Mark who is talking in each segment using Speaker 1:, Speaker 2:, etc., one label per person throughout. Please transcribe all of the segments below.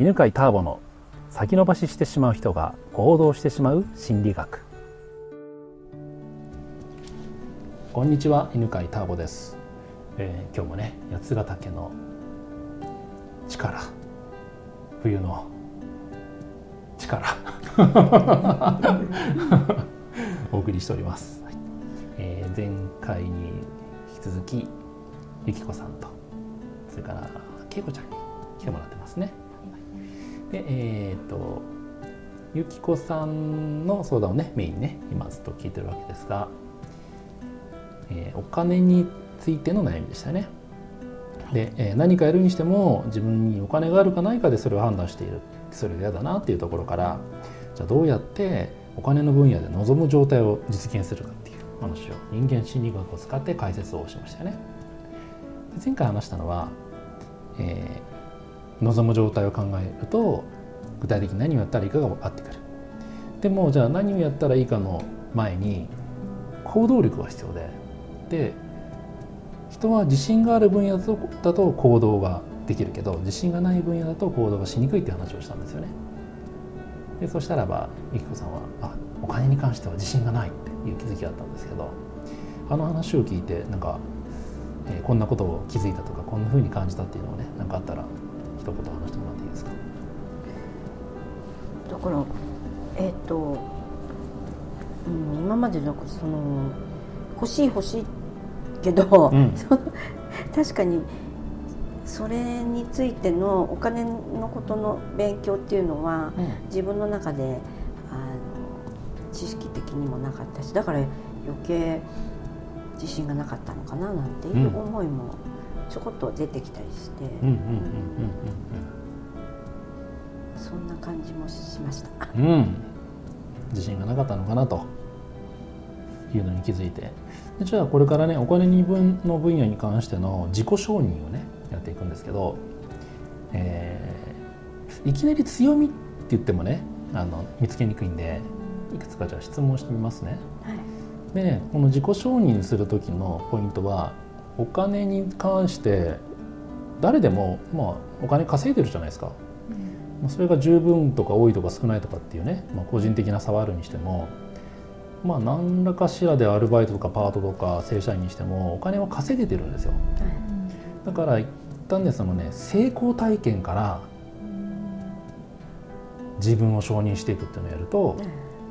Speaker 1: 犬飼ターボの先延ばししてしまう人が行動してしまう心理学。こんにちは犬飼ターボです、えー今日もね八ヶ岳の力。冬の力。お送りしております、はいえー前回に引き続きゆきこさんとそれからけいこちゃんに来てもらってますね。でえっ、とゆきこさんの相談をねメインにね今ずっと聞いてるわけですが、えーお金についての悩みでしたね。で、えー何かやるにしても自分にお金があるかないかでそれを判断しているそれが嫌だなっていうところからじゃあどうやってお金の分野で望む状態を実現するかっていう話を人間心理学を使って解説をしましたよね。前回話したのは、えー望む状態を考えると具体的に何をやったらいいかが分かってくる。でもじゃあ何をやったらいいかの前に行動力が必要でで人は自信がある分野だと行動ができるけど自信がない分野だと行動がしにくいって話をしたんですよね。でそしたらばゆきこさんはあお金に関しては自信がないっていう気づきがあったんですけどあの話を聞いてなんか、えーこんなことを気づいたとかこんな風に感じたっていうのをね何かあったら一言話してもらっていいですか？
Speaker 2: だからえっ、と、うん、今までなんかその欲しい欲しいけど、
Speaker 1: うん。
Speaker 2: 確かにそれについてのお金のことの勉強っていうのは自分の中であの知識的にもなかったしだから余計自信がなかったのかななんていう
Speaker 1: うん。
Speaker 2: 思いもちょこっと出てきたりして、そんな感じもしました。
Speaker 1: うん自信がなかったのかなというのに気づいてでじゃあこれからねお金に分の分野に関しての自己承認をねやっていくんですけど、えーいきなり強みって言ってもねあの見つけにくいんでいくつかじゃあ質問してみますね。
Speaker 2: はい
Speaker 1: でねこの自己承認する時のポイントはお金に関して誰でも、まあ、お金稼いでるじゃないですか。まあそれが十分とか多いとか少ないとかっていうね、まあ、個人的な差はあるにしてもまあ何らかしらでアルバイトとかパートとか正社員にしてもお金は稼げてるんですよ。だから一旦ねそのね成功体験から自分を承認していくっていうのをやると
Speaker 2: はい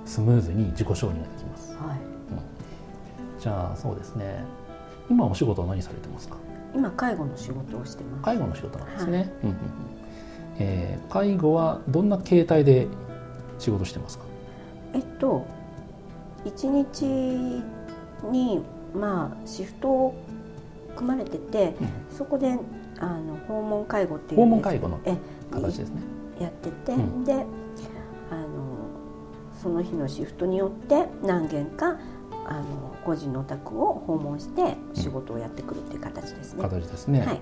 Speaker 1: スムーズに自己承認ができます。
Speaker 2: はい。
Speaker 1: じゃあそうですね今お仕事は何されてますか？
Speaker 2: 今介護の仕事をしてます。
Speaker 1: 介護の仕事なんですね、うんうんうん。えー介護はどんな形態で仕事してますか？
Speaker 2: えっと一日にまあシフトを組まれてて、そこであの訪問介護っていう
Speaker 1: 訪問介護の
Speaker 2: え
Speaker 1: 形ですね。
Speaker 2: やってて、
Speaker 1: うん。
Speaker 2: であのその日のシフトによって何件かあの個人のお宅を訪問して仕事をやってくるっていう形ですね。
Speaker 1: 形ですね。
Speaker 2: はい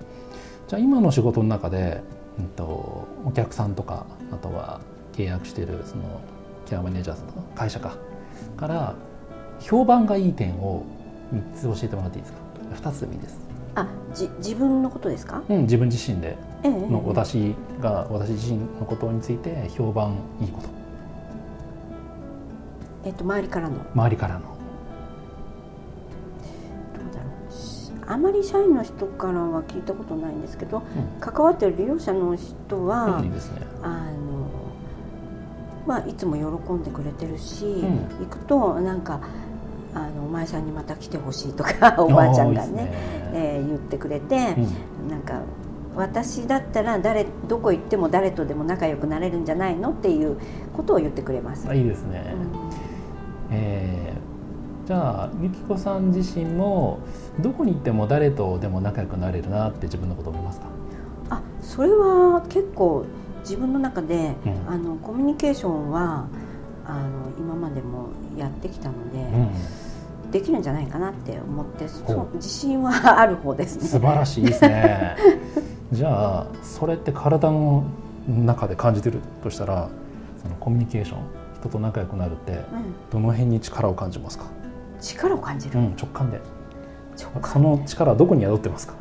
Speaker 1: じゃあ今の仕事の中で、うんとお客さんとかあとは契約しているそのケアマネージャーさんとか会社かから評判がいい点を三つ教えてもらっていいですか？二つでもいいです。
Speaker 2: あじ自分のことですか？
Speaker 1: うん、自分自身で
Speaker 2: ええ
Speaker 1: の私が私自身のことについて評判いいこと
Speaker 2: えっと周りからの
Speaker 1: 周りからの
Speaker 2: あまり社員の人からは聞いたことないんですけど、関わってる利用者の人は、
Speaker 1: うんい。
Speaker 2: あのまあいつも喜んでくれてるし、
Speaker 1: ん
Speaker 2: 行くとなんかあのお前さんにまた来てほしいとか おばあちゃんがね
Speaker 1: ね
Speaker 2: えー言ってくれて、
Speaker 1: うん
Speaker 2: なんか私だったら誰どこ行っても誰とでも仲良くなれるんじゃないの？っていうことを言ってくれます。
Speaker 1: あいいですね。えーじゃあゆきこさん自身もどこに行っても誰とでも仲良くなれるなって自分のこと思いますか、
Speaker 2: あそれは結構自分の中で、
Speaker 1: うん。
Speaker 2: あのコミュニケーションはあの今までもやってきたので、
Speaker 1: うん、
Speaker 2: できるんじゃないかなって思って
Speaker 1: ほ
Speaker 2: そうう自信は ある方です
Speaker 1: 素
Speaker 2: ね。
Speaker 1: 晴らしいですね。じゃあそれって体の中で感じてるとしたらそのコミュニケーション人と仲良くなるって
Speaker 2: うん、
Speaker 1: どの辺に力を感じますか、
Speaker 2: 力を感じる、
Speaker 1: うん、直感で。その力はどこに宿ってますか？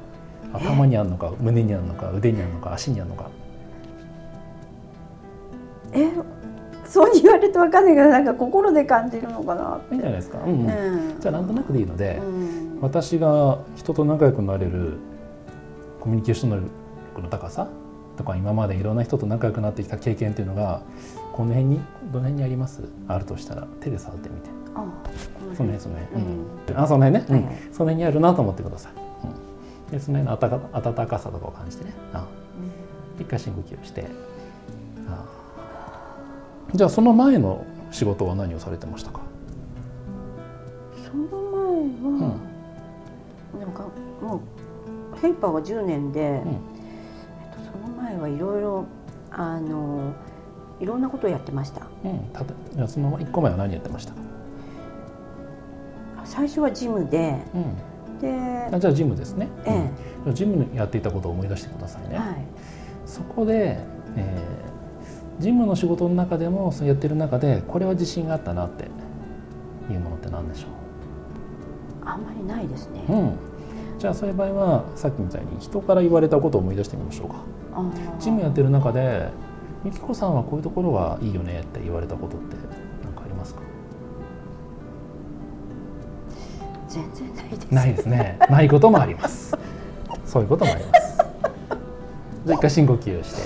Speaker 1: 頭にあるのか胸にあるのか腕にあるのか足にあるのか。
Speaker 2: え？そうに言われてわかんないけどなんか心で感じるのかな
Speaker 1: いいんじゃないですか、うんうん。
Speaker 2: うん。
Speaker 1: じゃあなんとなくでいいので、
Speaker 2: うん。
Speaker 1: 私が人と仲良くなれるコミュニケーション能力の高さとか今までいろんな人と仲良くなってきた経験っていうのがこの辺にどの辺にあります？あるとしたら手で触ってみて
Speaker 2: あ
Speaker 1: その辺その辺、
Speaker 2: うん。
Speaker 1: うん。あその辺ね、うん。
Speaker 2: はいはい
Speaker 1: その辺にあるなと思ってください、うん、でその辺の温か温かさとかを感じてね。あ一回深呼吸をして。あじゃあその前の仕事は何をされてましたか、
Speaker 2: その前は、なんかもうヘイパーは10年で、
Speaker 1: うん。
Speaker 2: えっと、その前はいろいろあのいろんなことをやってました。
Speaker 1: うん、たとじゃあその1個前は何やってました？か、
Speaker 2: 最初はジムで
Speaker 1: うん、
Speaker 2: で、
Speaker 1: あじゃあジムですね、
Speaker 2: え
Speaker 1: うん。じゃあジムやっていたことを思い出してくださいね、
Speaker 2: えはい。
Speaker 1: そこで、えージムの仕事の中でもそうやってる中でこれは自信があったなっていうものって何でしょ
Speaker 2: あんまりないですね、
Speaker 1: う、うん、じゃあそういう場合はさっきみたいに人から言われたことを思い出してみましょうか。ジムやってる中で「ゆきこさんはこういうところがいいよね」って言われたことって
Speaker 2: 全然ないです。
Speaker 1: ないですね。ないこともあります。そういうこともあります。じゃあ一回深呼吸をして。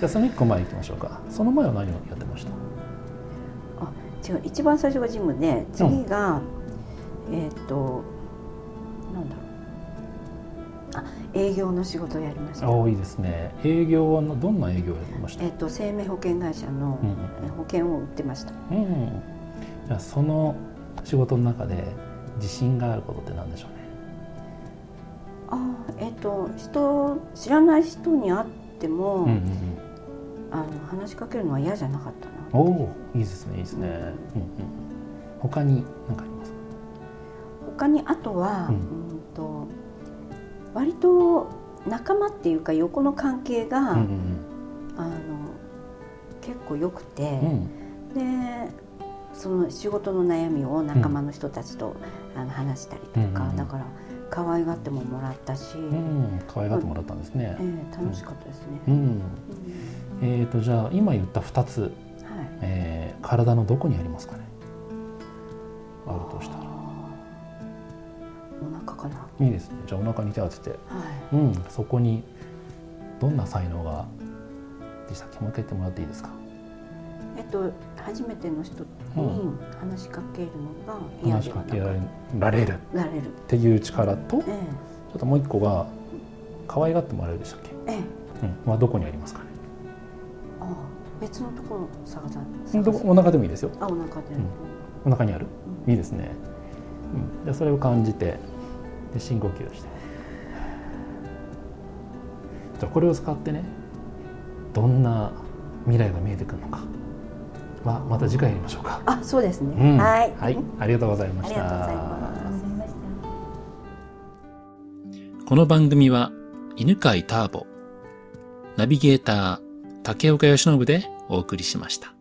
Speaker 1: じゃあその1個前行きましょうか。その前は何をやってました？
Speaker 2: 違う一番最初がジムで次が、えっ、となんだろう。あ営業の仕事をやりました。
Speaker 1: おーいいですね。営業はどんな営業をやりました？
Speaker 2: えっ、と生命保険会社の保険を売ってました。
Speaker 1: うん、うん、じゃあその仕事の中で自信があることって何でしょうね？
Speaker 2: あーえっ、と人知らない人に会っても、
Speaker 1: うんうん
Speaker 2: あの話しかけるのは嫌じゃなかったな。
Speaker 1: うん、おおいいですねいいですね、うんうん、他に何かあります？か
Speaker 2: 他にあとは、
Speaker 1: う
Speaker 2: うんん、と割と仲間っていうか横の関係が、
Speaker 1: うんうん。
Speaker 2: あの結構良くて
Speaker 1: う、ん。
Speaker 2: でその仕事の悩みを仲間の人たちと、あの話したりとか、だから可愛がってももらったし、
Speaker 1: うん、うん、可愛がってもらったんですね
Speaker 2: え。え楽しかったですね。
Speaker 1: うん、
Speaker 2: うん
Speaker 1: えーとじゃあ今言った2つ、
Speaker 2: はい
Speaker 1: えー体のどこにありますかね？あるとしたら。
Speaker 2: お腹かな？
Speaker 1: いいですね。じゃあお腹に手を当てて、
Speaker 2: はい。
Speaker 1: うん、そこにどんな才能がでしたっけもう一回言ってもらっていいですか？
Speaker 2: えっと初めての人に話しかけるのが嫌
Speaker 1: 話しかけ
Speaker 2: ではな
Speaker 1: られられるっ
Speaker 2: られる。
Speaker 1: ていう力と、ちょ
Speaker 2: え
Speaker 1: っともう一個が可愛がってもらえるでしたっけ？
Speaker 2: えええ
Speaker 1: うん、まあどこにありますかね？
Speaker 2: ああ別のところ探さ
Speaker 1: うんどこお腹でもいいですよ。
Speaker 2: あお腹で。
Speaker 1: お腹にある？
Speaker 2: うん
Speaker 1: いいですね。うん、それを感じてで深呼吸をして。じゃあこれを使ってねどんな未来が見えてくるのかはまた次回やりましょうか。
Speaker 2: あそうですね。
Speaker 1: うん
Speaker 2: はい。
Speaker 1: はい、ありがとうございま
Speaker 2: あ
Speaker 1: した。
Speaker 2: りがとうございます。
Speaker 3: この番組は犬飼ターボ、ナビゲーター竹岡由伸でお送りしました。